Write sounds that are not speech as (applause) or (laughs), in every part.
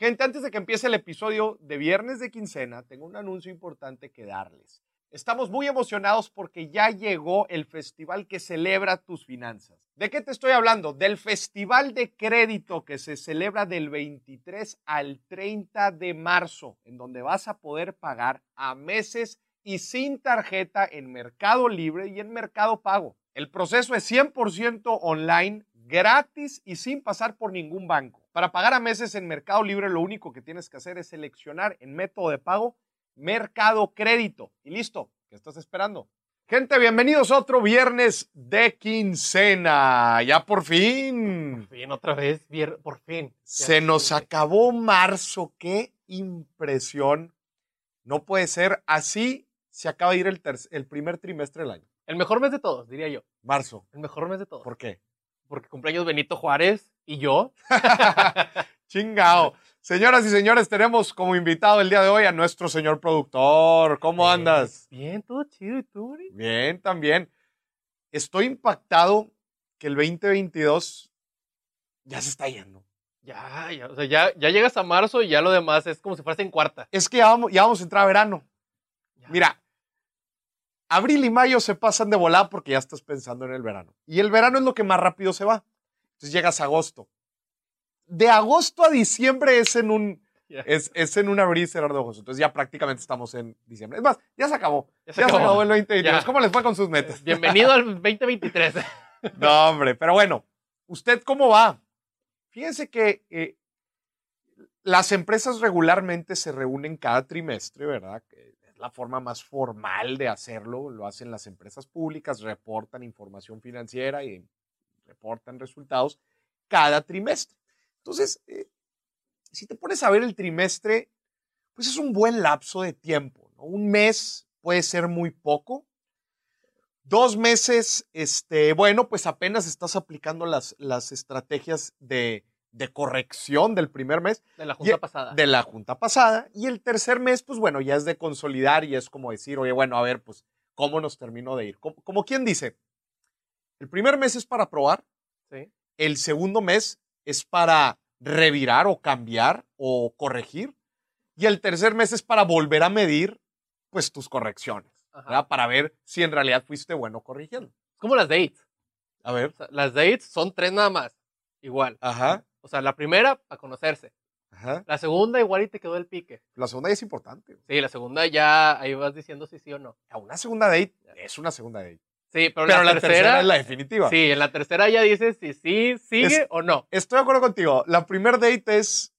Gente, antes de que empiece el episodio de viernes de quincena, tengo un anuncio importante que darles. Estamos muy emocionados porque ya llegó el festival que celebra tus finanzas. ¿De qué te estoy hablando? Del festival de crédito que se celebra del 23 al 30 de marzo, en donde vas a poder pagar a meses y sin tarjeta en Mercado Libre y en Mercado Pago. El proceso es 100% online, gratis y sin pasar por ningún banco. Para pagar a meses en Mercado Libre, lo único que tienes que hacer es seleccionar en método de pago Mercado Crédito. Y listo, ¿qué estás esperando? Gente, bienvenidos a otro viernes de quincena. Ya por fin. Por fin, otra vez, por fin. Se nos acabó marzo. Qué impresión. No puede ser. Así se acaba de ir el, el primer trimestre del año. El mejor mes de todos, diría yo. Marzo. El mejor mes de todos. ¿Por qué? Porque cumpleaños Benito Juárez y yo. (laughs) Chingao. Señoras y señores, tenemos como invitado el día de hoy a nuestro señor productor. ¿Cómo andas? Bien, todo chido. ¿Y tú, Bien, también. Estoy impactado que el 2022 ya se está yendo. Ya, ya, o sea, ya, ya llegas a marzo y ya lo demás es como si fueras en cuarta. Es que ya vamos, ya vamos a entrar a verano. Mira, abril y mayo se pasan de volada porque ya estás pensando en el verano. Y el verano es lo que más rápido se va. Entonces llegas a agosto. De agosto a diciembre es en un, es, es, en un abrir y cerrar de ojos. Entonces ya prácticamente estamos en diciembre. Es más, ya se acabó. Ya se, acabó. el 2022. ¿Cómo les fue con sus metas? (laughs) Bienvenido al 2023. no, hombre, pero bueno, ¿usted cómo va? Fíjense que eh, las empresas regularmente se reúnen cada trimestre, ¿verdad? La forma más formal de hacerlo, lo hacen las empresas públicas, reportan información financiera y reportan resultados cada trimestre. Entonces, eh, si te pones a ver el trimestre, pues es un buen lapso de tiempo. Un mes puede ser muy poco. Dos meses, este, bueno, pues apenas estás aplicando las, las estrategias de, de corrección del primer mes. De la junta pasada. De la junta pasada. Y el tercer mes, pues bueno, ya es de consolidar y es como decir, oye, bueno, a ver, pues, ¿cómo nos terminó de ir? Como, quien dice, el primer mes es para probar. Sí. El segundo mes es para revirar o cambiar o corregir. Y el tercer mes es para volver a medir, pues, tus correcciones. Para ver si en realidad fuiste bueno corrigiendo. Es como las dates. A ver. las dates son tres nada más. Igual. Ajá. O sea, la primera, para conocerse. Ajá. La segunda, igual y te quedó el pique. La segunda ya es importante. Sí, la segunda ya ahí vas diciendo si sí o no. A una segunda date es una segunda date. Sí, pero, (laughs) la, tercera, es la definitiva. Sí, en la tercera ya dices si sí sigue o no. Estoy de acuerdo contigo. La primera date es,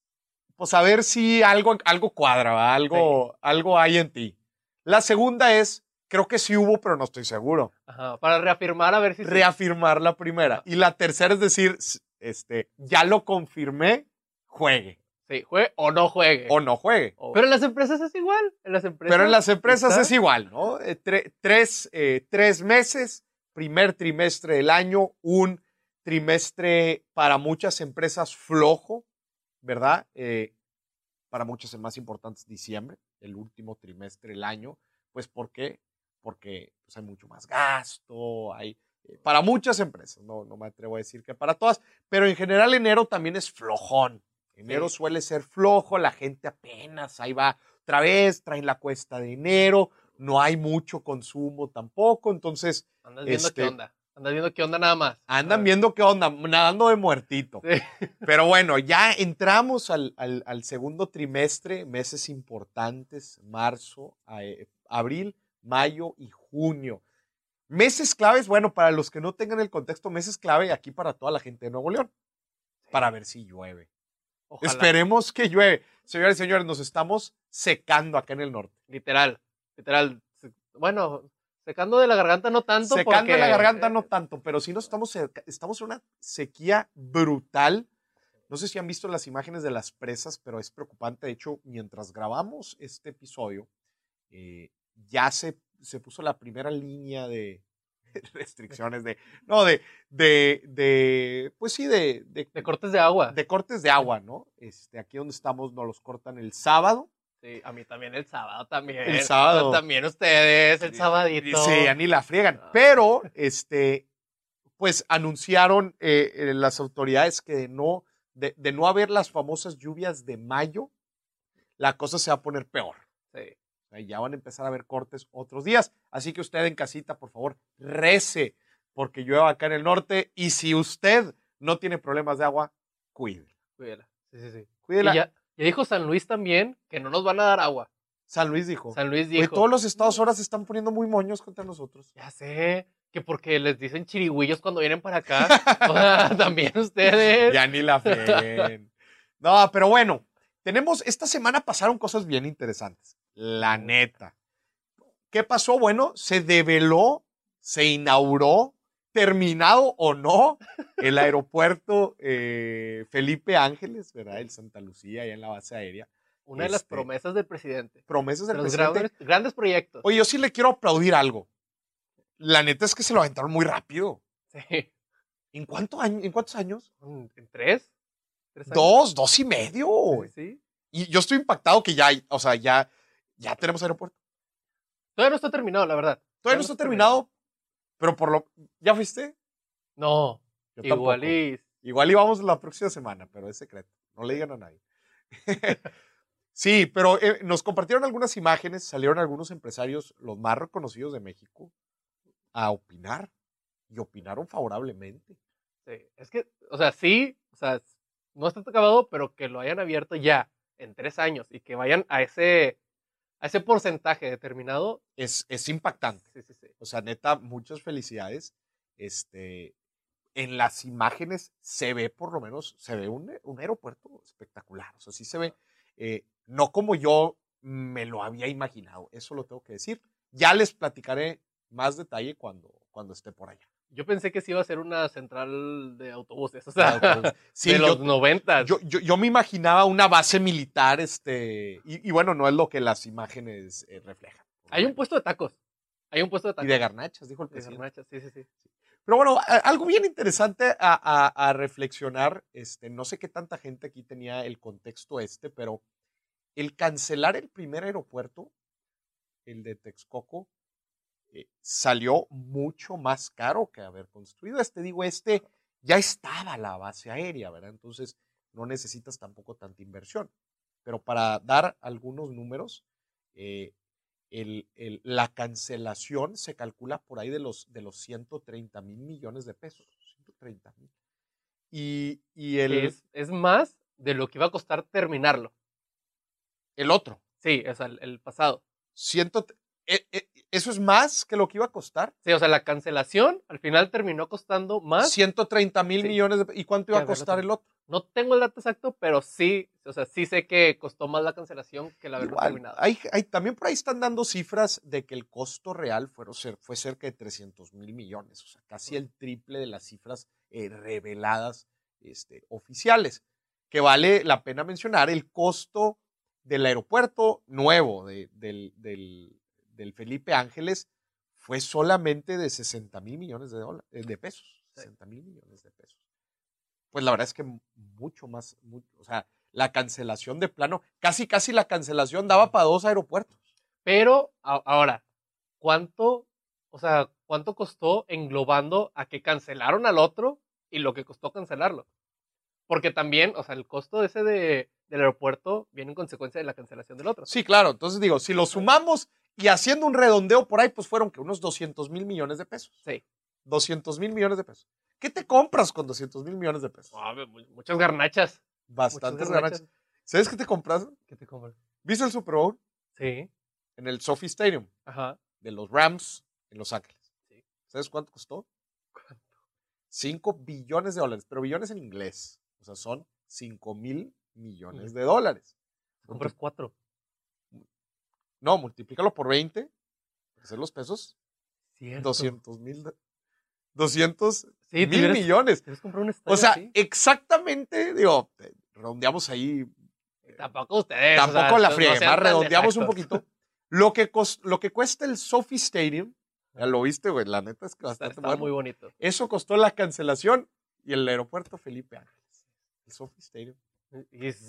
pues, a ver si algo, algo cuadra, algo, algo hay en ti. La segunda es, creo que sí hubo, pero no estoy seguro. Ajá, para reafirmar a ver si Reafirmar la primera. Y la tercera es decir, este, ya lo confirmé, juegue. Sí, juegue o no juegue. O no juegue. Pero en las empresas es igual. En las empresas Pero en las empresas es igual, ¿no? Eh, tres, eh, tres meses, primer trimestre del año, un trimestre para muchas empresas flojo, ¿verdad? Eh, para muchas el más importante es diciembre, el último trimestre del año. Pues, ¿por qué? Porque pues, hay mucho más gasto, hay para muchas empresas, no, no me atrevo a decir que para todas, pero en general enero también es flojón. Enero suele ser flojo, la gente apenas ahí va otra vez, traen la cuesta de enero, no hay mucho consumo tampoco, entonces... Andas viendo qué este onda. Andas viendo qué onda nada más. Andan viendo qué onda, nadando de muertito. (laughs) Pero bueno, ya entramos al, al, segundo trimestre, meses importantes, marzo, eh, abril, mayo y junio. Meses claves, bueno, para los que no tengan el contexto, meses clave aquí para toda la gente de Nuevo León, para ver si llueve. Esperemos que llueve. Señores y señores, nos estamos secando acá en el norte. Literal, literal. Bueno, secando de la garganta no tanto. Secando de la garganta no tanto, pero sí nos estamos, estamos en una sequía brutal. No sé si han visto las imágenes de las presas, pero es preocupante. De hecho, mientras grabamos este episodio, eh, ya se se puso la primera línea de (laughs) restricciones de, no, de, de, de pues sí, de, de, cortes de agua. De cortes de agua, ¿no? Este, aquí donde estamos nos los cortan el sábado. Sí, a mí también el sábado también. El sábado. También ustedes, el sabadito. Sí, a ni la friegan. Pero, este, pues anunciaron eh, eh, las autoridades que de no, de, de no haber las famosas lluvias de mayo, la cosa se va a poner peor. Sí. Sea, ya van a empezar a haber cortes otros días. Así que usted en casita, por favor, rece porque llueva acá en el norte. Y si usted no tiene problemas de agua, cuídela. Cuídela. Sí, sí, sí. Cuídela. Y ya, ya dijo San Luis también que no nos van a dar agua. San Luis dijo. San Luis Oye, dijo. todos los estados ahora se están poniendo muy moños contra nosotros. Ya sé. Que porque les dicen chirigüillos cuando vienen para acá. O sea, (laughs) también ustedes. Ya ni la fe. (laughs) No, pero bueno, tenemos, esta semana pasaron cosas bien interesantes. La neta. ¿Qué pasó? Bueno, se develó, se inauguró, terminado o no, el aeropuerto eh, Felipe Ángeles, ¿verdad? El Santa Lucía, allá en la base aérea. Una de las Este, promesas del presidente. Promesas De del los presidente. grandes, grandes proyectos. Oye, yo sí le quiero aplaudir algo. La neta es que se lo aventaron muy rápido. Sí. ¿En, cuánto año- ¿en cuántos años? ¿En en tres? ¿Tres años? Dos, dos y medio. Sí. Y yo estoy impactado que ya, o sea, ya, ya tenemos aeropuerto. Todavía no está terminado, la verdad. Todavía no está terminado, pero por lo. ¿Ya fuiste? No, Yo igual tampoco. y. Igual íbamos la próxima semana, pero es secreto. No le digan a nadie. (laughs) sí, pero eh, nos compartieron algunas imágenes, salieron algunos empresarios, los más reconocidos de México, a opinar. Y opinaron favorablemente. Sí. Es que, o sea, sí, o sea, no está acabado, pero que lo hayan abierto ya en tres años y que vayan a ese, a ese porcentaje determinado. Es, es impactante. Sí, sí, sí. O sea, neta, muchas felicidades. Este, en las imágenes se ve por lo menos, se ve un, un aeropuerto espectacular. O sea, sí se ve, eh, no como yo me lo había imaginado. Eso lo tengo que decir. Ya les platicaré más detalle cuando, cuando esté por allá. Yo pensé que sí iba a ser una central de autobuses, o sea, autobús. (laughs) Sí, de yo, los noventas. yo, yo- yo me imaginaba una base militar, este, y, y bueno, no es lo que las imágenes eh, reflejan. Hay un puesto de tacos. Hay un puesto de Y tacos. de garnachas, dijo el De presidente. garnachas, sí, sí, sí. Pero bueno, algo bien interesante a, a- a reflexionar, este, no sé qué tanta gente aquí tenía el contexto este, pero el cancelar el primer aeropuerto, el de Texcoco, eh, salió mucho más caro que haber construido este. Digo, este ya estaba la base aérea, ¿verdad? Entonces no necesitas tampoco tanta inversión. Pero para dar algunos números, eh, el- el- la cancelación se calcula por ahí de los, de los 130 mil millones de pesos. 130 mil. Y, y el, Es, es más de lo que iba a costar terminarlo. el otro, Sí, o sea, el, el pasado. ciento, eh, eh, eso es más que lo que iba a costar. Sí, o sea, la cancelación al final terminó costando más. 130 mil Sí. millones de, ¿Y cuánto iba a costar el otro? No tengo el dato exacto, pero sí, o sea, sí sé que costó más la cancelación que haberlo Igual, terminado. hay, hay- también por ahí están dando cifras de que el costo real cer- fue cerca de 300 mil millones, o sea, casi el triple de las cifras eh, reveladas este, oficiales. Que vale la pena mencionar el costo del aeropuerto nuevo de- del, del- del Felipe Ángeles fue solamente de 60 mil millones de, dólares, de pesos. Sí. 60 mil millones de pesos. Pues la verdad es que mucho más, mu- o sea, la cancelación de plano, casi casi la cancelación daba para dos aeropuertos. Pero ahora, ¿cuánto, o sea, cuánto costó englobando a que cancelaron al otro y lo que costó cancelarlo? Porque también, o sea, el costo ese de, del aeropuerto viene en consecuencia de la cancelación del otro. Sí, claro, entonces digo, si lo sumamos y haciendo un redondeo por ahí, pues fueron que unos 200 mil millones de pesos. Sí. 200 mil millones de pesos. ¿Qué te compras con 200 mil millones de pesos? Ah, mu- muchas garnachas. Bastantes muchas ganancias. ¿Sabes qué te compras? ¿Qué te compras? ¿Viste el Super Bowl? Sí. En el Sophie Stadium Ajá. de los Rams en Los Ángeles. Sí. ¿Sabes cuánto costó? 5 billones de dólares, pero billones en inglés. O sea, son 5 mil millones de dólares. Compras cuatro. No, multiplícalo por 20, para hacer los pesos, Cierto. 200 mil. 200 Sí, mil millones. Tienes que comprar un estadio O sea, exactamente, digo, eh, redondeamos ahí, Tampoco ustedes. o sea, tampoco la no tan redondeamos un poquito. Lo que, lo que cuesta el Sophie Stadium, ya lo viste, güey, la neta es que bastante está bueno. muy bonito. Eso costó la cancelación y el aeropuerto Felipe Ángeles. El Sophie Stadium.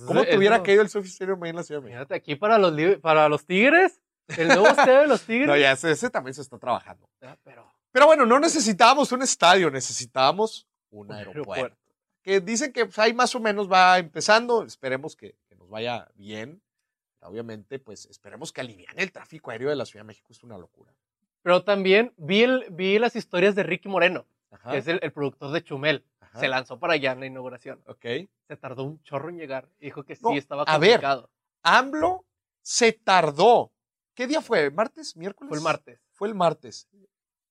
¿Cómo te hubiera caído el Sophie Stadium ahí en la Ciudad de México? Aquí para los, li- para los Tigres. El nuevo (laughs) estadio de los Tigres. No, ya ese, ese también se está trabajando. Ah, Pero Pero bueno, no necesitábamos un estadio, necesitábamos un Un aeropuerto. aeropuerto. que dicen que pues, ahí más o menos va empezando. Esperemos que, que nos vaya bien. Obviamente, pues esperemos que aliviane el tráfico aéreo de la Ciudad de México. Es una locura. Pero también vi, el- vi las historias de Ricky Moreno, Ajá. que es el, el productor de Chumel. Ajá. Se lanzó para allá en la inauguración. Ok. Se tardó un chorro en llegar. Dijo que sí, No, estaba a ver. complicado. AMLO se tardó. ¿Qué día fue? ¿Martes? ¿Miércoles? Fue el martes. Fue el martes.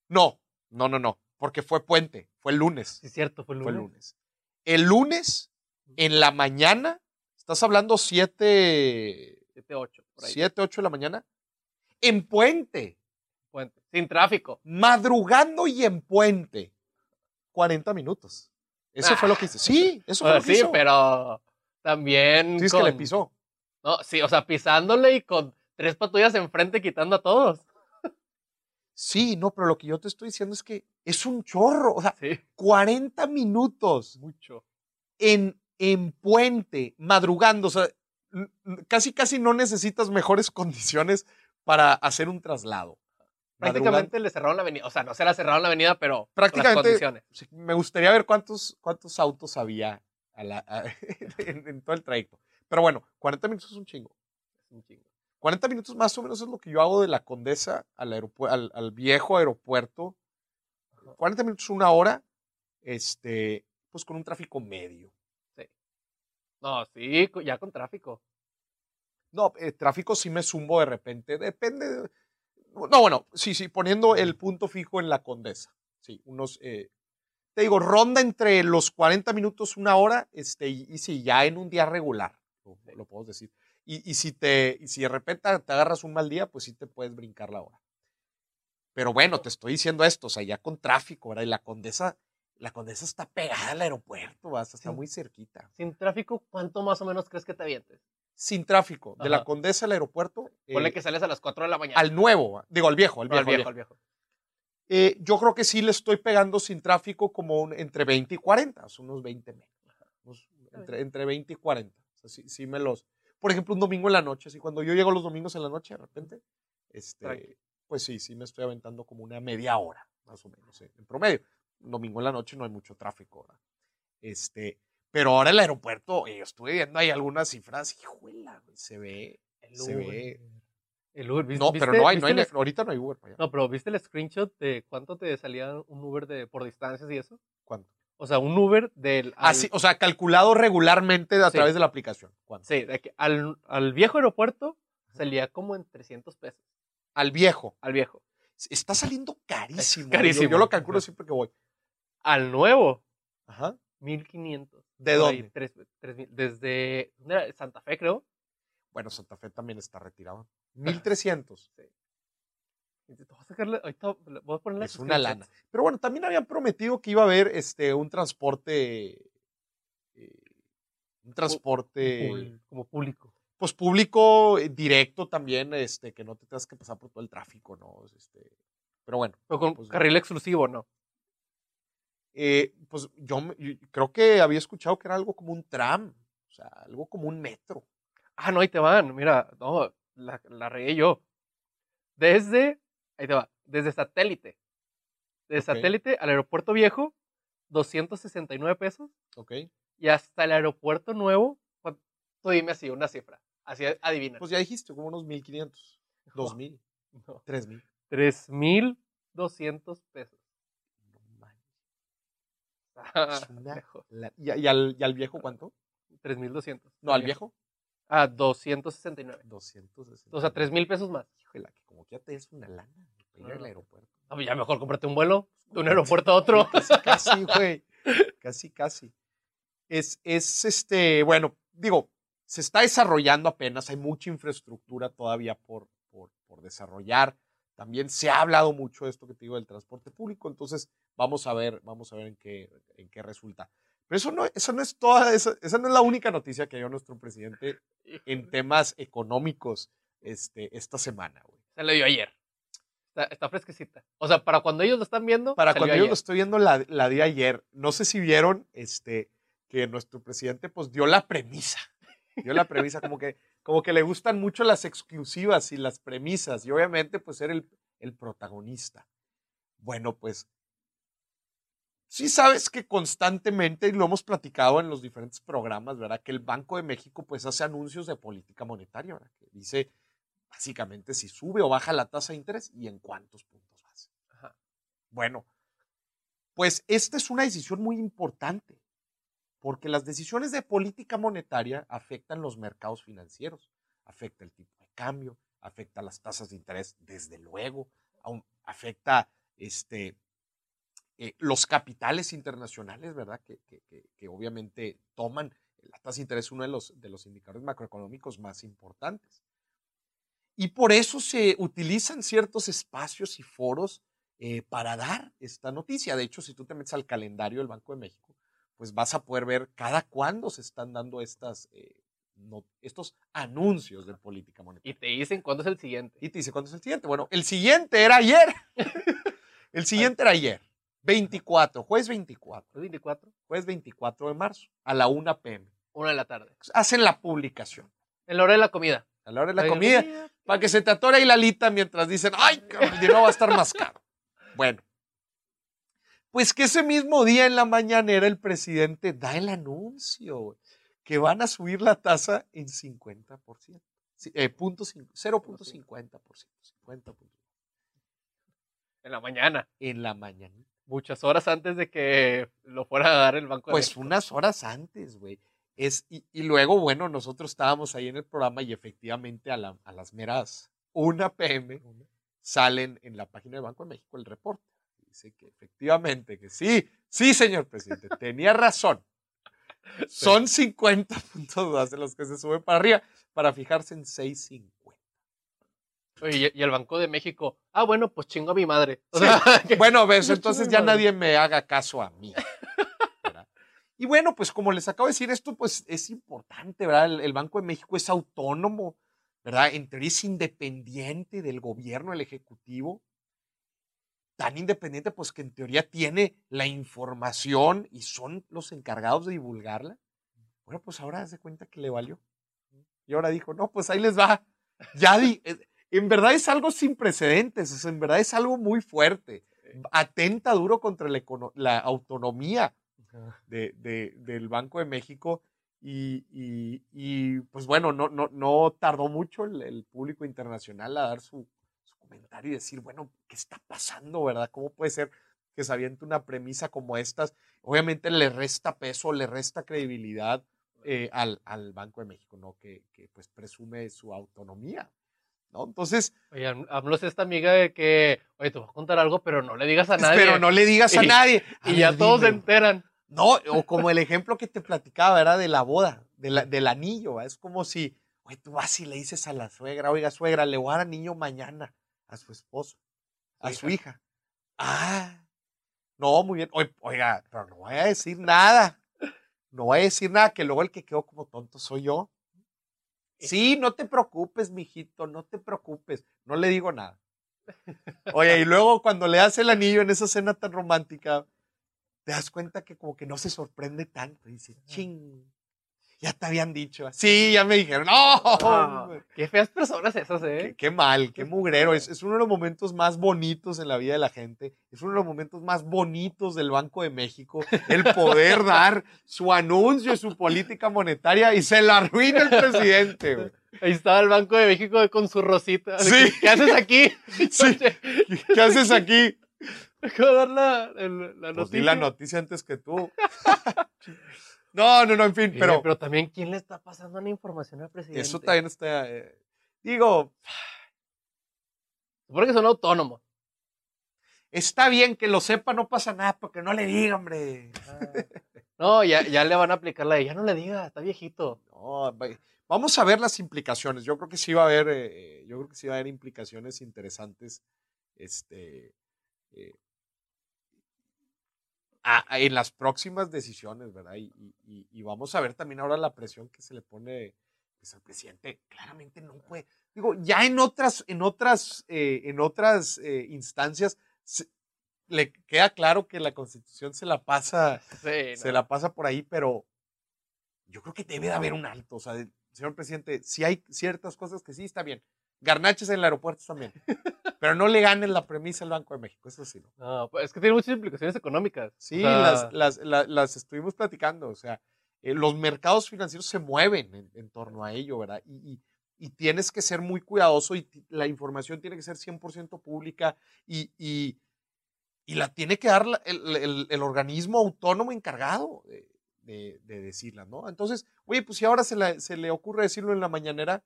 No, no, no, no. Porque fue puente. Fue el lunes. Sí, cierto, fue el Fue lunes. el lunes. El lunes, en la mañana, estás hablando 7, 7, 8, por ahí. 7, 8 de la mañana, en puente, Puente. Sin tráfico. madrugando y en puente. 40 minutos. Eso fue lo que hizo. Sí, eso fue lo que sí, hizo. pero también. Sí, es con- que le pisó. No, sí, o sea, pisándole y con tres patrullas enfrente quitando a todos. Sí, no, pero lo que yo te estoy diciendo es que es un chorro. O sea, Sí, 40 minutos mucho. en, en puente, madrugando. O sea, casi, casi no necesitas mejores (laughs) condiciones para hacer un traslado. Prácticamente le cerraron la avenida. O sea, no se la cerraron la avenida, pero Prácticamente- las condiciones. Sí, Me gustaría ver cuántos, cuántos autos había a la- a- (laughs) en, en todo el trayecto. Pero bueno, 40 minutos es un chingo. Es un chingo. 40 minutos más o menos es lo que yo hago de la Condesa al, al, al viejo aeropuerto. 40 minutos, una hora, este, pues con un tráfico medio. No, sí, ya con tráfico. No, eh, tráfico sí me zumbo de repente, depende. de- no, bueno, sí, sí, poniendo el punto fijo en la Condesa. Sí, unos, eh, te digo, ronda entre los 40 minutos, una hora, este, y, y sí, ya en un día regular, lo, lo puedo decir. Y, y si te, y si de repente te agarras un mal día, pues sí te puedes brincar la hora. Pero bueno, te estoy diciendo esto, o sea, ya con tráfico, ¿verdad? Y la Condesa, la Condesa está pegada al aeropuerto, ¿verdad? está Sí. muy cerquita. Sin tráfico, ¿cuánto más o menos crees que te avientes? Sin tráfico, de la Ajá. Condesa al aeropuerto. Ponle eh, que sales a las 4 de la mañana. al nuevo, ¿va? digo, al viejo, al No, viejo. al al viejo, al viejo. Eh, yo creo que sí le estoy pegando sin tráfico como un- entre 20 y 40, son unos 20 menos. unos- entre, entre 20 y 40. O sea, sí, sí me los. Por ejemplo, un domingo en la noche, así cuando yo llego los domingos en la noche, de repente, este, pues sí, sí me estoy aventando como una media hora, más o menos, eh, en promedio. Un domingo en la noche no hay mucho tráfico, ¿verdad? Este, pero ahora el aeropuerto, eh, estuve viendo ahí algunas cifras, hijuela, güey, se ve, El se Uber. ve. El Uber. ¿viste- No, pero no hay, no hay, el- ahorita no hay Uber allá. No, pero ¿viste el screenshot de cuánto te salía un Uber de, por distancias y eso? ¿Cuánto? O sea, un Uber del... Ah, al- sí, o sea, calculado regularmente a Sí. través de la aplicación. ¿Cuánto? Sí, de que al, al viejo aeropuerto salía como en 300 pesos. Al viejo. Al viejo. Está saliendo carísimo. carísimo. Yo, yo lo calculo siempre que voy. Al nuevo, Ajá. 1500. ¿De dónde? tres- tres desde. Santa Fe, creo. Bueno, Santa Fe también está retirado. (laughs) 1300. Y te voy a sacarle- ahorita le voy a ponerle Es una lana. Pero bueno, también habían prometido que iba a haber este, un transporte. eh, un transporte. Como público. Pues público eh, directo también, este, que no te tengas que pasar por todo el tráfico, ¿no? Este, pero bueno. Pero con Pues- carril exclusivo, ¿no? Eh, pues yo, creo que había escuchado que era algo como un tram, o sea, algo como un metro. Ah, no, ahí te van. Mira, no, la, la regué yo. Desde, ahí te va, desde satélite. De Ok. satélite al aeropuerto viejo, 269 pesos. ¿Ok? Y hasta el aeropuerto nuevo, tú dime así, una cifra. Así adivina. Pues ya dijiste, como unos 1500, 2000, (laughs) No, 3000. 3,200 pesos. No Ah, es una la- ¿Y, y al, y al viejo cuánto? 3,200. No, al viejo. Ah, 269. 260. O sea, 3,000 pesos más. Híjole, que como que ya te des una lana ir No, al no. aeropuerto. Ah, pues ya mejor cómprate un vuelo de un aeropuerto a otro. Casi, casi, (laughs) güey. Casi, casi. Es, es este, bueno, digo, se está desarrollando apenas, hay mucha infraestructura todavía por, por, por desarrollar. También se ha hablado mucho de esto que te digo del transporte público, entonces vamos a ver, vamos a ver en qué, en qué resulta. Pero eso no, eso no es toda, esa, esa no es la única noticia que dio nuestro presidente en temas económicos este, esta semana, güey. Se le dio ayer. Está, está fresquecita. O sea, para cuando ellos lo están viendo. Para cuando yo ayer. lo estoy viendo la, la de ayer, no sé si vieron este, que nuestro presidente pues dio la premisa. Dio la premisa, como que, como que le gustan mucho las exclusivas y las premisas, y obviamente pues ser el, el protagonista. Bueno, pues Sí sabes que constantemente, y lo hemos platicado en los diferentes programas, ¿verdad? Que el Banco de México pues hace anuncios de política monetaria, ¿verdad? Que dice básicamente si sube o baja la tasa de interés y en cuántos puntos base. Bueno, pues esta es una decisión muy importante, porque las decisiones de política monetaria afectan los mercados financieros, afecta el tipo de cambio, afecta las tasas de interés, desde luego, afecta este, eh, los capitales internacionales, ¿verdad? Que, obviamente toman, la tasa de interés uno de los, de los indicadores macroeconómicos más importantes. Y por eso se utilizan ciertos espacios y foros eh, para dar esta noticia. De hecho, si tú te metes al calendario del Banco de México, pues vas a poder ver cada cuándo se están dando estas, eh, estos anuncios de política monetaria. Y te dicen cuándo es el siguiente. Y te dicen cuándo es el siguiente. Bueno, el siguiente era ayer. (laughs) el siguiente era ayer. 24, jueves 24. ¿Jueves 24? Jueves 24 de marzo, a la 1 pm. 1 de la tarde. Hacen la publicación. En la hora de la comida. A la hora de la comida. Para que se te atore ahí la lita mientras dicen, ay, el dinero va a estar más caro. Bueno. Pues que ese mismo día en la mañanera el presidente da el anuncio que van a subir la tasa en 50%. Eh, punto 0.50%. 50%. En la mañana. En la mañana muchas horas antes de que lo fuera a dar el Banco de Pues unas horas antes, güey. Es, y, luego, bueno, nosotros estábamos ahí en el programa y efectivamente a, las meras 1 pm salen en la página del Banco de México el reporte. Dice que efectivamente, que sí, sí, señor presidente, tenía razón. (laughs) Son 50 puntos más de los que se suben para arriba para fijarse en 6.50. Oye, y el Banco de México, ah, bueno, pues chingo a mi madre. (laughs) bueno, ves, (laughs) entonces ya nadie me haga caso a mí. Y bueno, pues como les acabo de decir, esto pues es importante, ¿verdad? El, Banco de México es autónomo, ¿verdad? En teoría es independiente del gobierno, el ejecutivo. Tan independiente, pues que en teoría tiene la información y son los encargados de divulgarla. Bueno, pues ahora se cuenta que le valió. Y ahora dijo, no, pues ahí les va. Ya di, eh, en verdad es algo sin precedentes, en verdad es algo muy fuerte. Atenta duro contra la, autonomía del Banco de México y, pues bueno, no, no, no tardó mucho el, público internacional a dar su, comentario y decir, bueno, ¿qué está pasando, verdad? ¿Cómo puede ser que se aviente una premisa como estas? Obviamente le resta peso, le resta credibilidad eh, al, Banco de México, ¿no? Que, que pues presume su autonomía. ¿no? Entonces. Oye, hablos esta amiga de que, oye, te voy a contar algo, pero no le digas a nadie. Pero no le digas a (laughs) nadie. y ya todos se enteran. No, o como el ejemplo que te platicaba, era de la boda, del anillo. Es como si, oye, tú vas y le dices a la suegra, oiga, suegra, le voy a dar anillo mañana a su esposo, a su hija. Ah, no, muy bien. Oiga, pero no voy a decir nada. No voy a decir nada, que luego el que quedó como tonto soy yo. Sí, no te preocupes, mijito, no te preocupes. No le digo nada. Oye, y luego cuando le hace el anillo en esa cena tan romántica, te das cuenta que como que no se sorprende tanto. dice, ching, ya te habían dicho. Sí, ya me dijeron, no. qué feas personas esas, ¿eh? Qué, mal, qué mugrero. Es, es, uno de los momentos más bonitos en la vida de la gente. Es uno de los momentos más bonitos del Banco de México. El poder (laughs) dar su anuncio, su política monetaria y se la arruina el presidente, güey. Ahí estaba el Banco de México con su rosita. Sí. ¿Qué haces aquí? Sí. ¿Qué haces aquí? (laughs) Acabo de dar la, la, noticia. Pues la noticia antes que tú. (laughs) No, no, no, en fin, pero. Pero también, ¿quién le está pasando la información al presidente? Eso también está. Eh, digo. Supone que son autónomos. Está bien que lo sepa, no pasa nada, porque no le diga, hombre. Ah. No, ya, ya le van a aplicar la de ya no le diga, está viejito. No, vamos a ver las implicaciones. Yo creo que sí va a haber, eh, yo creo que sí va a haber implicaciones interesantes. Este. Eh, en las próximas decisiones, ¿verdad? Y, vamos a ver también ahora la presión que se le pone pues, al presidente. Claramente no puede. Digo, ya en otras, en otras, eh, en otras eh, instancias le queda claro que la constitución se la pasa, (laughs) se la pasa por ahí, pero yo creo que debe de haber un alto. O sea, señor presidente, si hay ciertas cosas que sí está bien, Garnaches en el aeropuerto también. Pero no le ganen la premisa al Banco de México, eso sí. No. No, pues es que tiene muchas implicaciones económicas. Sí, O sea, las, las, la- las estuvimos platicando. O sea, eh, los mercados financieros se mueven en, en torno a ello, ¿verdad? Y, y- y tienes que ser muy cuidadoso y la información tiene que ser 100% pública y, y, y la tiene que dar el, el- el organismo autónomo encargado de, de- de decirla, ¿no? Entonces, oye, pues si ahora se, la- se le ocurre decirlo en la mañanera,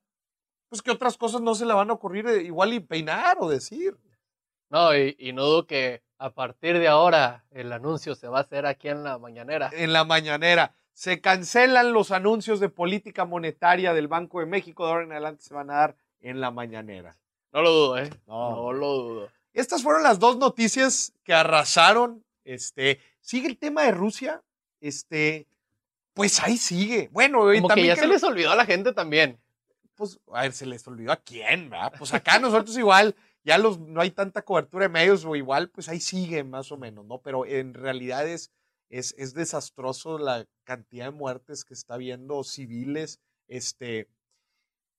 pues que otras cosas no se le van a ocurrir eh, igual y peinar o decir. No, y, y no dudo que a partir de ahora el anuncio se va a hacer aquí en la mañanera. en la mañanera. Se cancelan los anuncios de política monetaria del Banco de México. De ahora en adelante se van a dar en la mañanera. No lo dudo, ¿eh? No. No lo dudo. Estas fueron las dos noticias que arrasaron. Este, sigue el tema de Rusia. Este, pues ahí sigue. Bueno, y Como que también ya que se lo- les olvidó a la gente también. Pues, a ver, se les olvidó a quién, ¿verdad? Pues acá nosotros igual, ya los, no hay tanta cobertura de medios, o igual, pues ahí sigue más o menos, ¿no? Pero en realidad es, es, es desastroso la cantidad de muertes que está habiendo civiles, este,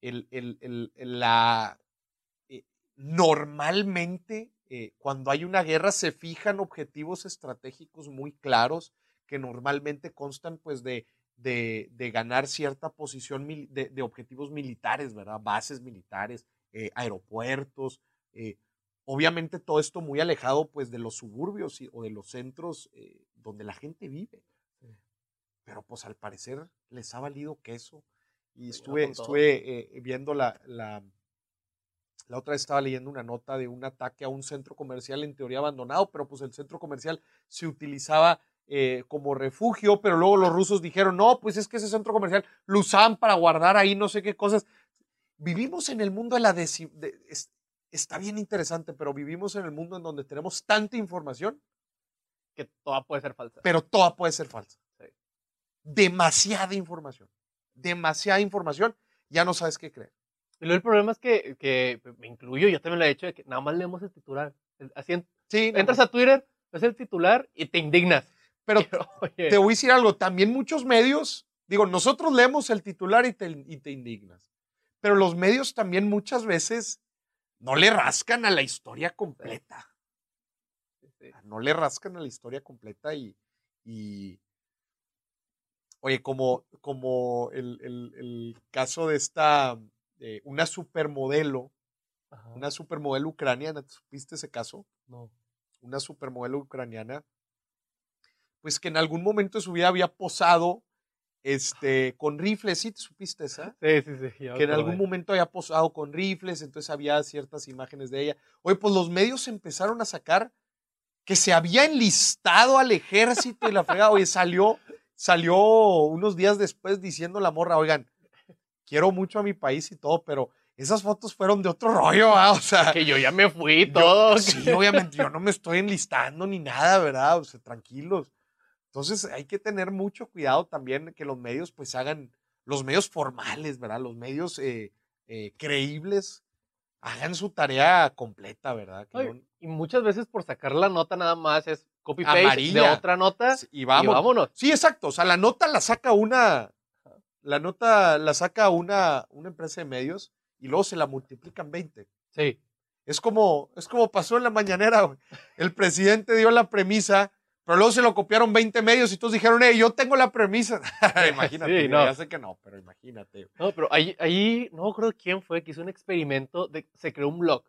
el- el- el- la, eh, normalmente eh, cuando hay una guerra se fijan objetivos estratégicos muy claros que normalmente constan pues de, de, de ganar cierta posición de, de objetivos militares, ¿verdad? Bases militares, eh, aeropuertos, eh, obviamente todo esto muy alejado pues de los suburbios y- o de los centros eh, donde la gente vive. Pero pues al parecer les ha valido queso. Y estuve, estuve eh, viendo la, la, la otra vez estaba leyendo una nota de un ataque a un centro comercial en teoría abandonado, pero pues el centro comercial se utilizaba eh, como refugio, pero luego los rusos dijeron, no, pues es que ese centro comercial lo usaban para guardar ahí no sé qué cosas. Vivimos en el mundo de la... desi- de- es- está bien interesante, pero vivimos en el mundo en donde tenemos tanta información, Que toda puede ser falsa. pero toda puede ser falsa. Sí. Demasiada información. Demasiada información, ya no sabes qué creer. Y luego el problema es que, que me incluyo, yo también lo he hecho, de que nada más leemos el titular. Así Sí, no, entras a Twitter, ves el titular y te indignas. Pero (laughs) Oye, te voy a decir algo, también muchos medios, digo, nosotros leemos el titular y te, y te indignas, pero los medios también muchas veces no le rascan a la historia completa, sí. no le rascan a la historia completa y, y oye, como, como el, el- el caso de esta, eh, una supermodelo, Ajá. una supermodelo ucraniana, ¿te ¿supiste ese caso? No. una supermodelo ucraniana, pues que en algún momento de su vida había posado este, con rifles, ¿sí te supiste esa? Sí, sí, sí. Que en algún momento había posado con rifles, entonces había ciertas imágenes de ella. Oye, pues los medios empezaron a sacar que se había enlistado al ejército y la fregada. Oye, salió, salió unos días después diciendo la morra, oigan, quiero mucho a mi país y todo, pero esas fotos fueron de otro rollo, ¿ah? O sea, Que yo ya me fui yo- todo. sí, obviamente, yo no me estoy enlistando ni nada, ¿verdad? O sea, tranquilos. Entonces hay que tener mucho cuidado también que los medios pues hagan, los medios formales, ¿verdad? Los medios eh, eh, creíbles hagan su tarea completa, ¿verdad? Que Ay, no- Y muchas veces por sacar la nota nada más es copy-paste de otra nota y y vamos. vámonos. Sí, exacto. O sea, la nota la saca una, la nota la saca una, una empresa de medios y luego se la multiplican 20. Sí. Es como, es como pasó en la mañanera, güey. El presidente dio la premisa, pero luego se lo copiaron 20 medios y todos dijeron, eh, yo tengo la premisa. (laughs) imagínate, Sí, no. ya sé que no, pero imagínate. No, pero ahí, ahí no creo quién fue que hizo un experimento de se creó un blog.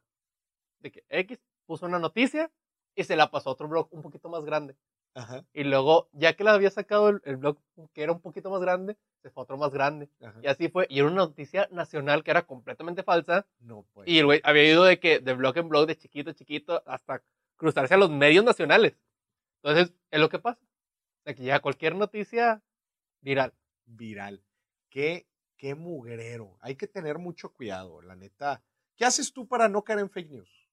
De que X puso una noticia y se la pasó a otro blog un poquito más grande. Ajá, Y luego, ya que la había sacado el, el blog que era un poquito más grande, se fue a otro más grande. ajá. Y así fue. Y era una noticia nacional que era completamente falsa. No, pues. Y el güey había ido de que de blog en blog, de chiquito a chiquito, hasta cruzarse a los medios nacionales. Entonces, es lo que pasa. De que ya cualquier noticia viral. Viral. Qué, qué mugrero. Hay que tener mucho cuidado, la neta. ¿Qué haces tú para no caer en fake news?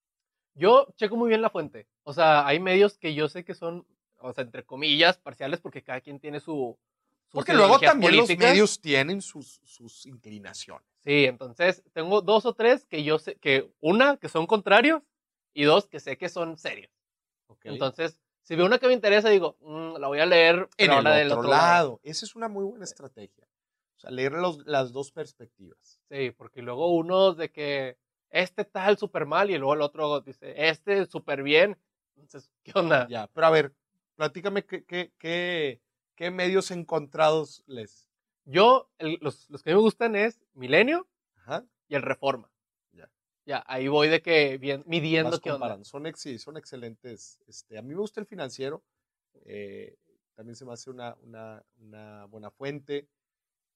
Yo checo muy bien la fuente. O sea, hay medios que yo sé que son, o sea, entre comillas, parciales, porque cada quien tiene su. sus Porque luego también los medios tienen sus, sus inclinaciones. Sí, entonces tengo dos o tres que yo sé que, una, que son contrarios, y dos, que sé que son serios. ¿ok? Entonces, si veo una que me interesa, digo, "Mm, la voy a leer, en el ahora del otro, lado. Esa es una muy buena estrategia. O sea, leer los- las dos perspectivas. Sí, porque luego unos de que este tal súper mal y luego el otro dice, este súper bien. Entonces, ¿qué onda? Ya, pero a ver, platícame qué, qué, qué, qué medios encontrados les. Yo, el- los, los que me gustan es Milenio Ajá. y el Reforma. Ya. Ahí voy de que bien, midiendo qué onda. Son, ex- sí, son excelentes. Este, a mí me gusta el financiero. eh, también se me hace una, una, una buena fuente.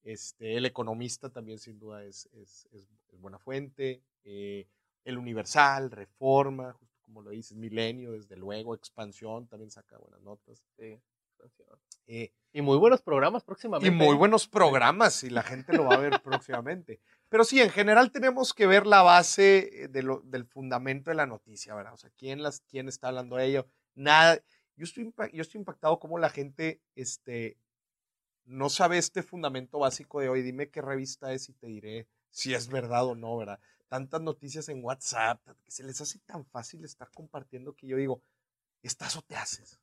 Este, el economista también sin duda es, es, es- es buena fuente. eh, el Universal, Reforma, justo como lo dices, Milenio, desde luego, Expansión también saca buenas notas. Sí. eh, Y muy buenos programas y próximamente. muy ¿eh? buenos programas y la gente lo va a ver próximamente. Pero sí, en general tenemos que ver la base eh, de lo- del fundamento de la noticia, ¿verdad? O sea, quién, las, quién está hablando de ello. Nada. Yo estoy, yo estoy impactado como la gente este, no sabe este fundamento básico de hoy. Dime qué revista es y te diré si es verdad o no, ¿verdad? Tantas noticias en WhatsApp, que se les hace tan fácil estar compartiendo que yo digo, ¿estás o te haces?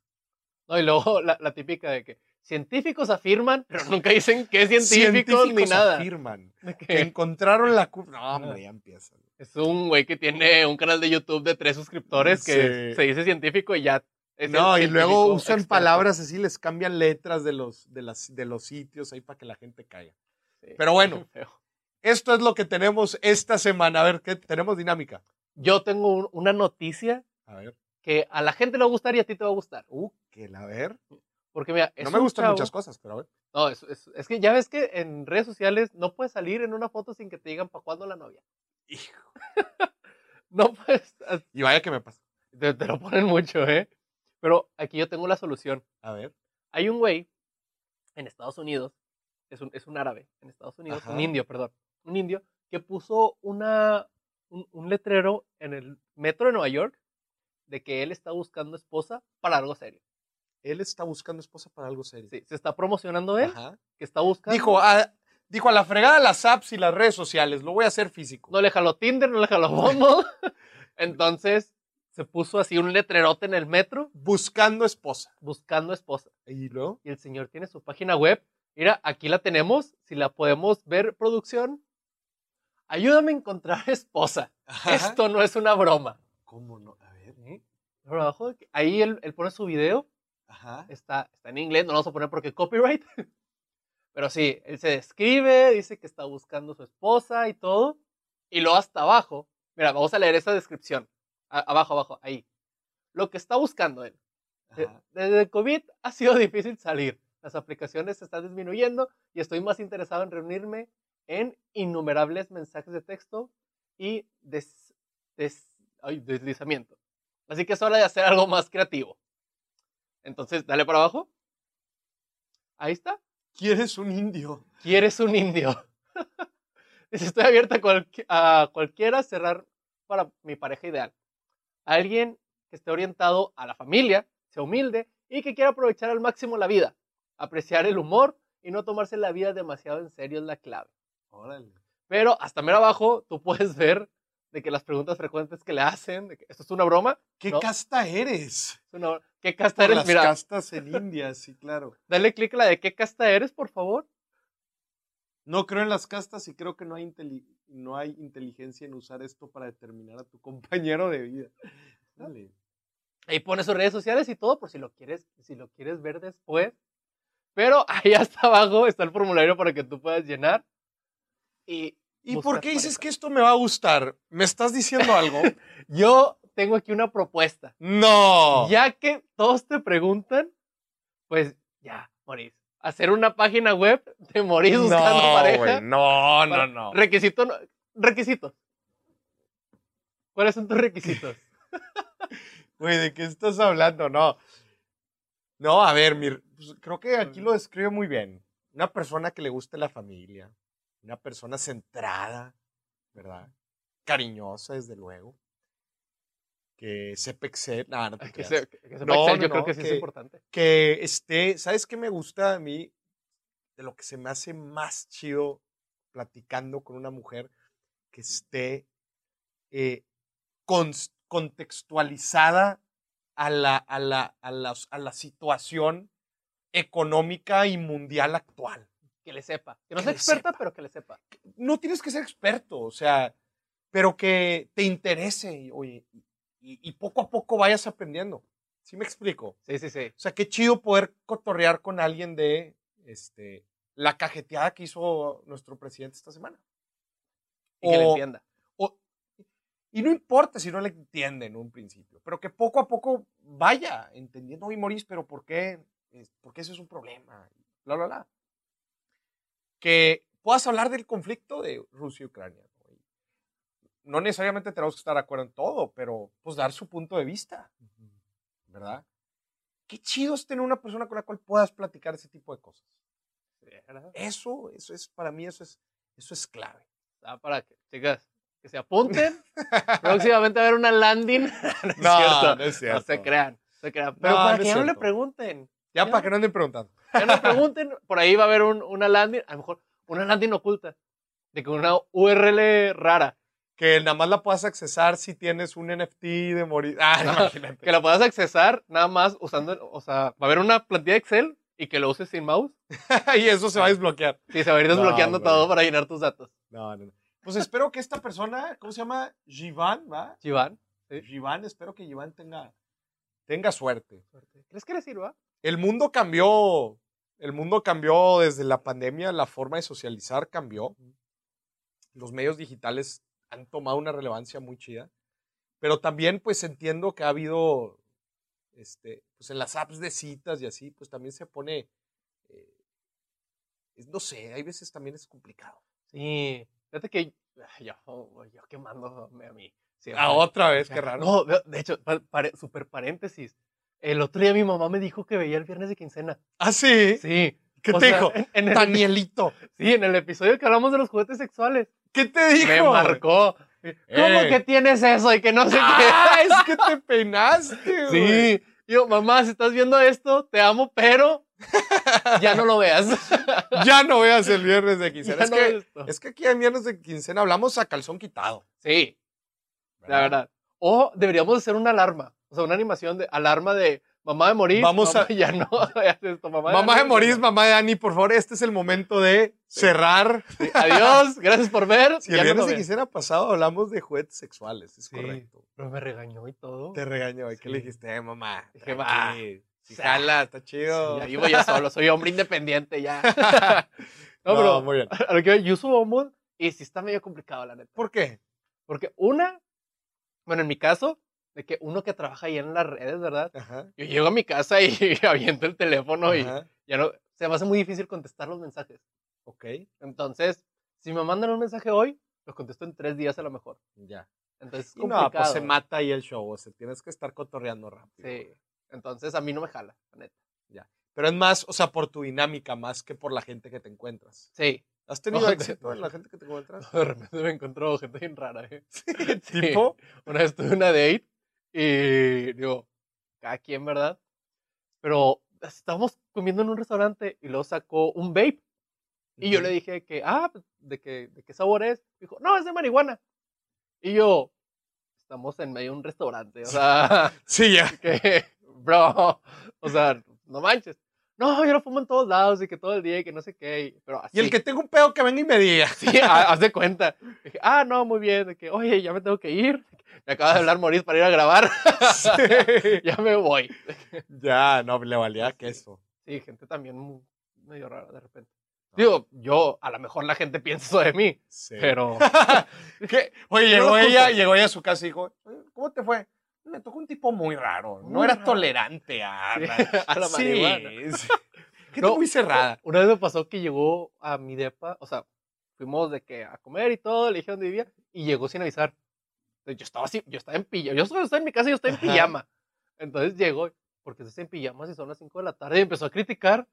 No, y luego (laughs) la, la típica de que científicos afirman, pero nunca dicen qué científicos, ni nada. afirman que que encontraron la cu- No, hombre, ya empiezan. es un güey que tiene un canal de YouTube de tres suscriptores que Sí. se dice científico y ya. es No, y luego usan experto. palabras así, les cambian letras de los, de las, de los sitios ahí para que la gente caiga. Sí, Pero bueno. (laughs) Esto es lo que tenemos esta semana. A ver, ¿qué tenemos dinámica? Yo tengo un- una noticia A ver. que a la gente le va a gustar y a ti te va a gustar. Uh, que la ver. Porque mira, es no me gustan chavo- muchas cosas, pero a ver. No, es, es- es que ya ves que en redes sociales no puedes salir en una foto sin que te digan para cuándo la novia. Hijo. (laughs) No puedes. Y vaya que me pasa. Te, te lo ponen mucho, ¿eh? Pero aquí yo tengo la solución. A ver. Hay un güey en Estados Unidos, es un, es un árabe en Estados Unidos, un indio, perdón, un indio que puso una, un, un letrero en el metro de Nueva York de que él está buscando esposa para algo serio. Él está buscando esposa para algo serio. Sí, se está promocionando él, Ajá. que está buscando. Dijo, a, dijo a la fregada las apps y las redes sociales, lo voy a hacer físico. No le jaló Tinder, no le jaló (laughs) Bumble. Entonces se puso así un letrerote en el metro Buscando esposa. buscando esposa. Y luego, Y el señor tiene su página web. Mira, aquí la tenemos. Si la podemos ver, producción. Ayúdame a encontrar (laughs) esposa. Esto no es una broma. ¿Cómo no? A ver. Pero abajo, ahí él, él pone su video. Ajá. Está, está en inglés, no lo vamos a poner porque copyright. (laughs) Pero sí, él se describe, dice que está buscando su esposa y todo. Y luego hasta abajo, mira, vamos a leer esa descripción. A- abajo, abajo, ahí. Lo que está buscando él. Ajá. Desde el COVID (laughs) ha sido difícil salir. Las aplicaciones se están disminuyendo y estoy más interesado en reunirme en innumerables mensajes de texto y des- des- ay, deslizamiento. Así que es hora de hacer algo más creativo. Entonces, dale para abajo. Ahí está. ¿Quieres un indio? ¿Quieres un indio? (laughs) Estoy abierta a, cualqui- a cualquiera cerrar para mi pareja ideal. Alguien que esté orientado a la familia, sea humilde y que quiera aprovechar al máximo la vida. Apreciar el humor y no tomarse la vida demasiado en serio es la clave. Órale. Pero hasta mero abajo tú puedes ver de que las preguntas frecuentes que le hacen, de que esto es una broma, ¿Qué ¿No? casta eres? es una- ¿qué casta eres? las Mira, castas en India, sí, claro. (laughs) dale clic a la de qué casta eres, por favor. No creo en las castas y creo que no hay, no hay inteligencia en usar esto para determinar a tu (laughs) compañero de vida. Dale. Ahí pone sus redes sociales y todo por si lo quieres, si lo quieres ver después. Pero (laughs) ahí hasta abajo está el formulario para que tú puedas llenar. Y, ¿Y por qué dices pareja. que esto me va a gustar? ¿Me estás diciendo algo? Yo tengo aquí una propuesta. no. Ya que todos te preguntan, pues ya, Moris. Hacer una página web de Moris buscando no, pareja. no, no, no. Requisito, no- requisitos. ¿Cuáles son tus requisitos? (laughs) Güey, ¿de qué estás hablando? No. No, a ver, mi- pues, creo que aquí lo describe muy bien. Una persona que le guste la familia, una persona centrada, ¿verdad? Cariñosa, desde luego. Que sepa excel. No, no te que, se, que sepa No, Excel, no, yo creo que sí es importante. que esté, ¿sabes qué me gusta a mí? De lo que se me hace más chido platicando con una mujer que esté eh, cons- contextualizada a la, a, la, a, la, a la situación económica y mundial actual. Que le sepa. Que no Que sea experta, sepa. pero que le sepa. No tienes que ser experto, o sea, pero que te interese, oye, y, y poco a poco vayas aprendiendo. ¿Sí me explico? Sí, sí, sí. O sea, qué chido poder cotorrear con alguien de este, la cajeteada que hizo nuestro presidente esta semana. Y que le entienda. o- y no importa si no le entiende en un principio, pero que poco a poco vaya entendiendo, oye, Maurice, pero ¿por qué? Es- Porque ese es un problema. Bla, bla, bla. Que puedas hablar del conflicto de Rusia y Ucrania. ¿No? Necesariamente tenemos que estar de acuerdo en todo, pero pues dar su punto de vista, ¿verdad? Qué chido es tener una persona con la cual puedas platicar ese tipo de cosas. Eso, eso es, para mí, eso es, eso es clave. Ah, para que, chicas, que se apunten. (laughs) Próximamente va a haber una landing. (laughs) no, es No, cierto. no es cierto. No se crean. se crean. Pero No, para no que no le pregunten. Ya Ya. para que no anden preguntando. Ya no pregunten. Por ahí va a haber un- una landing. A lo mejor una landing oculta. De que una URL rara. Que nada más la puedas accesar si tienes un NFT de morir. (laughs) Ah, No, imagínate. Que la puedas accesar nada más usando. O sea, va a haber una plantilla de Excel y que lo uses sin mouse. (laughs) y eso se va a desbloquear. Sí, se va a ir desbloqueando todo para llenar tus datos. No, no, no. Pues espero que esta persona, ¿cómo se llama? Jivan, ¿va? Chiván. Sí. Espero que Jivan tenga, tenga suerte. ¿Crees que le sirva? El mundo cambió. El mundo cambió desde la pandemia, la forma de socializar cambió. Los medios digitales han tomado una relevancia muy chida. Pero también, pues entiendo que ha habido, este, pues en las apps de citas y así, pues también se pone, eh, no sé, hay veces también es complicado. Sí. Fíjate que yo, yo quemándome a mí. siempre. Ah, otra vez, qué raro. No, de, hecho, super paréntesis. El otro día mi mamá me dijo que veía el viernes de quincena. Ah, sí. Sí. ¿Qué O te sea, dijo? En, en el, Danielito. (laughs) sí, en el episodio que hablamos de los juguetes sexuales. ¿Qué te dijo? Me marcó. ¿Cómo Eh. que tienes eso y que no sé Ah, (laughs) es (laughs) que te peinaste, qué? Sí. Yo, mamá, si estás viendo esto, te amo, pero ya no lo veas. (laughs) Ya no veas el viernes de quincena. Es no que, es que aquí en viernes de quincena hablamos a calzón quitado. Sí, la verdad. O deberíamos hacer una alarma. O sea, una animación de alarma de mamá de morir. Vamos mamá a- (laughs) ya no. (laughs) esto, mamá, Mamá de Dani, ya no. mamá de Dani, por favor, este es el momento de cerrar. Sí, Adiós, gracias por ver. Si el ya no viernes de veas. quincena pasado hablamos de juguetes sexuales, es Sí. correcto. Pero me regañó y todo. Te regañó, ¿y qué le dijiste? Eh, mamá, Dije, va. jala, está chido. ya vivo yo solo, soy hombre independiente ya. no, (laughs) No, pero muy bien. a lo que yo uso Bumble y sí está medio complicado, la neta. ¿Por qué? Porque una, bueno, en mi caso, de que uno que trabaja ahí en las redes, ¿verdad? Ajá. Yo llego a mi casa y (laughs) aviento el teléfono y ajá, ya no, se me hace muy difícil contestar los mensajes. Ok, Entonces, si me mandan un mensaje hoy, lo contesto en tres días a lo mejor. ya. Entonces, es Y complicado. no, pues se mata ahí el show, o sea, tienes que estar cotorreando rápido. Sí. Entonces, a mí no me jala, la neta. Pero es más, o sea, por tu dinámica, más que por la gente que te encuentras. Sí. ¿Has (laughs) tenido No, éxito en la gente que te encuentras? De repente me encontró gente bien rara, ¿eh? (laughs) Sí. ¿Tipo? Una vez tuve una date y digo, cada quien, ¿verdad? Pero estábamos comiendo en un restaurante y luego sacó un vape. Y yo le dije que, ah, pues, ¿de qué, ¿de qué sabor es? Dijo, no, es de marihuana. Y yo, estamos en medio de un restaurante, o sea, (laughs) Sí, ya. (laughs) que, bro, o sea, no manches. No, yo lo fumo en todos lados y que todo el día y que no sé qué. y- Pero así. Y el que tenga un pedo que venga y me diga. Sí, ha- haz de cuenta. Dije, ah, no, muy bien. De que, oye, ya me tengo que ir. Me acaba de hablar Moris para ir a grabar. Sí. (laughs) ya me voy. Ya, no, le valía queso. Sí, gente también medio rara de repente. Digo, yo, a lo mejor la gente piensa eso de mí, Sí. pero (laughs) ¿Qué? Oye, llegó ella, llegó ella a su casa y dijo, "Oye, ¿cómo te fue? Me tocó un tipo muy raro. No Muy era raro. tolerante a Sí, la, (laughs) a la marihuana. sí. Gente No, muy cerrada. una vez me pasó que llegó a mi depa, o sea, fuimos de que a comer y todo, le dije dónde vivía, y llegó sin avisar. Yo estaba así, yo estaba en pijama, yo solo estaba en mi casa y yo estaba en Ajá. pijama. Entonces llegó, porque estás en pijama si son las 5 de la tarde, y empezó a criticar.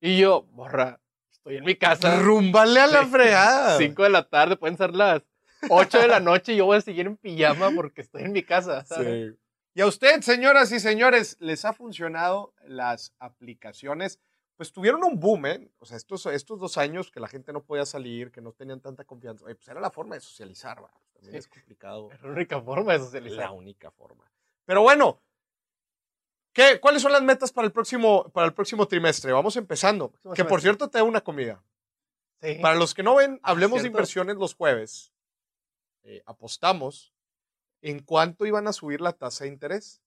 Y yo, borra, estoy en mi casa. Rúmbale a la fregada. 5 de la tarde, pueden ser las 8 de la noche y yo voy a seguir en pijama porque estoy en mi casa. ¿sabes? Sí. Y a usted, señoras y señores, ¿les ha funcionado las aplicaciones? Pues tuvieron un boom, ¿eh? O sea, estos, estos dos años que la gente no podía salir, que no tenían tanta confianza, oye, pues era la forma de socializar, ¿va? También Sí. es complicado. (laughs) La única forma de la socializar. única forma. Pero bueno, ¿qué, ¿cuáles son las metas para el próximo, para el próximo trimestre? Vamos empezando. Próximo Que por semestre. cierto te da una comida. Sí. Para los que no ven, Ah, hablemos de inversiones los jueves. eh, apostamos en cuánto iban a subir la tasa de interés.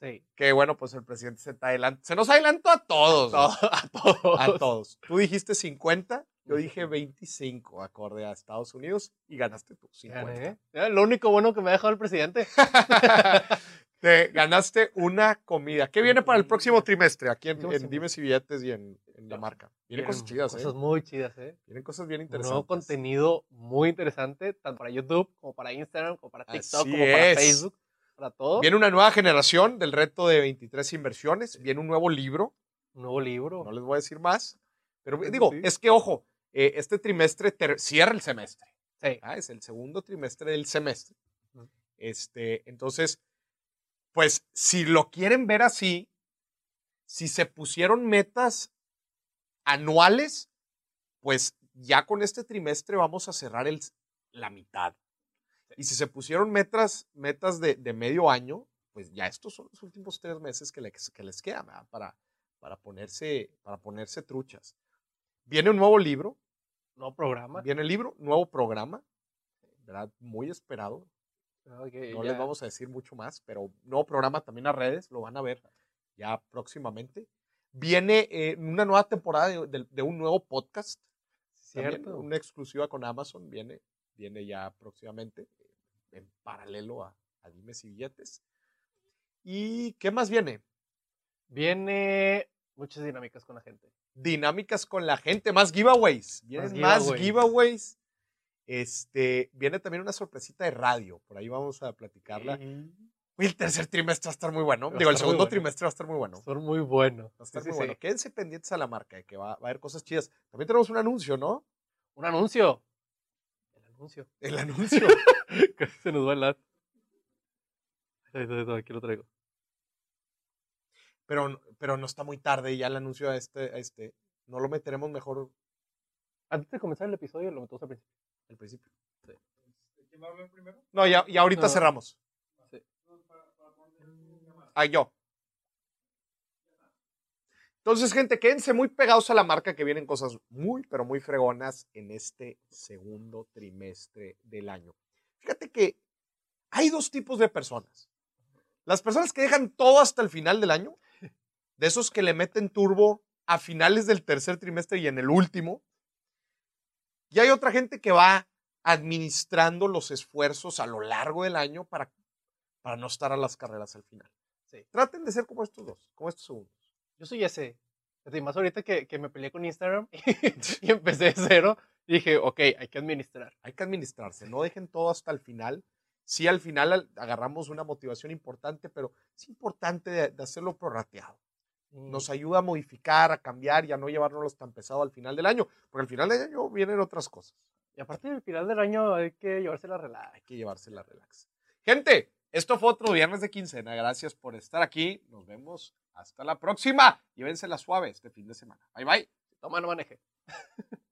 Sí. Que bueno, pues el presidente se, está adelant- se nos adelantó a todos. (laughs) a todos. A todos. Tú dijiste 50, yo dije 25, acorde a Estados Unidos, y ganaste tú 50. Gané. Ya, Lo único bueno que me ha dejado el presidente. (laughs) Te ganaste una comida. ¿Qué viene para el próximo trimestre aquí en, en. Dimes y Billetes y en, en la marca? Vienen cosas chidas, Cosas ¿eh? muy chidas, ¿eh? Vienen cosas bien Un interesantes. nuevo contenido muy interesante, tanto para YouTube, como para Instagram, como para TikTok, Así como para. Facebook, para todo. Viene una nueva generación del reto de 23 inversiones. Viene un nuevo libro. Un nuevo libro. No les voy a decir más. Pero digo, sí. es que ojo, eh, este trimestre cierra el semestre. Sí. Ah, Es el segundo trimestre del semestre. Este, entonces, pues si lo quieren ver así, si se pusieron metas anuales, pues ya con este trimestre vamos a cerrar el, la mitad. Y si se pusieron metas, metas de, de medio año, pues ya estos son los últimos tres meses que, les- que les quedan ¿verdad? para, para, ponerse, para ponerse truchas. Viene un nuevo libro, Nuevo programa. Viene el libro, nuevo programa, ¿verdad? Muy esperado. Ah, que No ya- les vamos a decir mucho más, pero nuevo programa también a redes, lo van a ver ya próximamente. Viene eh, una nueva temporada de, de- de un nuevo podcast, también, Cierto. una exclusiva con Amazon, viene, viene ya próximamente, en paralelo a, a Dimes y Billetes. ¿Y qué más viene? Viene muchas dinámicas con la gente. Dinámicas con la gente, más giveaways. Vienen más, giveaways. giveaways. Este, viene también una sorpresita de radio, por ahí vamos a platicarla. Uy, El tercer trimestre va a estar muy bueno. Va a Digo, el estar segundo bueno. trimestre va a estar muy bueno. Son muy buenos. Va a estar Sí, muy sí, bueno. sí. Quédense pendientes a la marca, que va, va a haber cosas chidas. También tenemos un anuncio, ¿no? Un anuncio. El anuncio. El anuncio. (laughs) Casi se nos va el está, Aquí lo traigo. pero, pero no está muy tarde ya el anuncio a este, a este. No lo meteremos mejor Antes de comenzar el episodio, lo metemos al principio. al principio. ¿Quién va a hablar primero? No, ya, ya ahorita No. cerramos. Sí. Ah, yo. Entonces, gente, quédense muy pegados a la marca que vienen cosas muy, pero muy fregonas en este segundo trimestre del año. Fíjate que hay dos tipos de personas. Las personas que dejan todo hasta el final del año, de esos que le meten turbo a finales del tercer trimestre y en el último. Y hay otra gente que va administrando los esfuerzos a lo largo del año para, para no estar a las carreras al final. Sí. Traten de ser como estos dos, como estos segundos. Yo soy ese. Más ahorita que, que me peleé con Instagram (laughs) y (laughs) empecé de cero, dije, ok, hay que administrar. Hay que administrarse, no dejen todo hasta el final. Sí, al final al- agarramos una motivación importante, pero es importante de, de hacerlo prorrateado. Nos ayuda a modificar, a cambiar y a no llevárnoslos tan pesado al final del año, porque al final del año vienen otras cosas. Y aparte del final del año hay que llevársela relax. Hay que llevársela relax. Gente, esto fue otro viernes de quincena. Gracias por estar aquí. Nos vemos hasta la próxima. Llévensela suave este fin de semana. Bye bye. Toma, no maneje. (laughs)